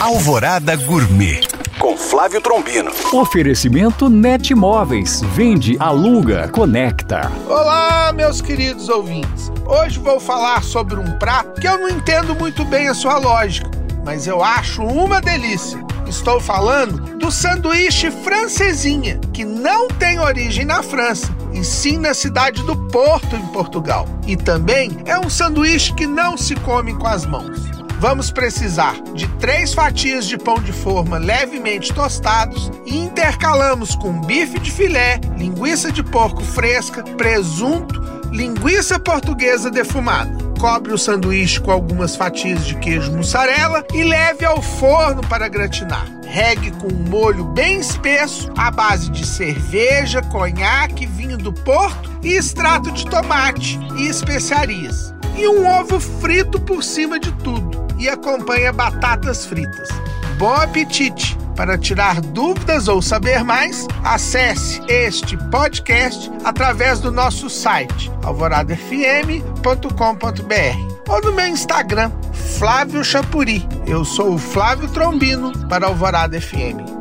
Alvorada Gourmet com Flávio Trombino. Oferecimento Net Móveis. Vende, aluga, conecta. Olá, meus queridos ouvintes. Hoje vou falar sobre um prato que eu não entendo muito bem a sua lógica, mas eu acho uma delícia. Estou falando do sanduíche francesinha, que não tem origem na França, e sim na cidade do Porto, em Portugal. E também é um sanduíche que não se come com as mãos. Vamos precisar de três fatias de pão de forma levemente tostados e intercalamos com bife de filé, linguiça de porco fresca, presunto, linguiça portuguesa defumada. Cobre o sanduíche com algumas fatias de queijo mussarela e leve ao forno para gratinar. Regue com um molho bem espesso à base de cerveja, conhaque, vinho do Porto e extrato de tomate e especiarias. E um ovo frito por cima de tudo e acompanha batatas fritas. Bom apetite! Para tirar dúvidas ou saber mais, acesse este podcast através do nosso site alvoradafm.com.br ou no meu Instagram, Flávio Chapuri. Eu sou o Flávio Trombino para Alvorada FM.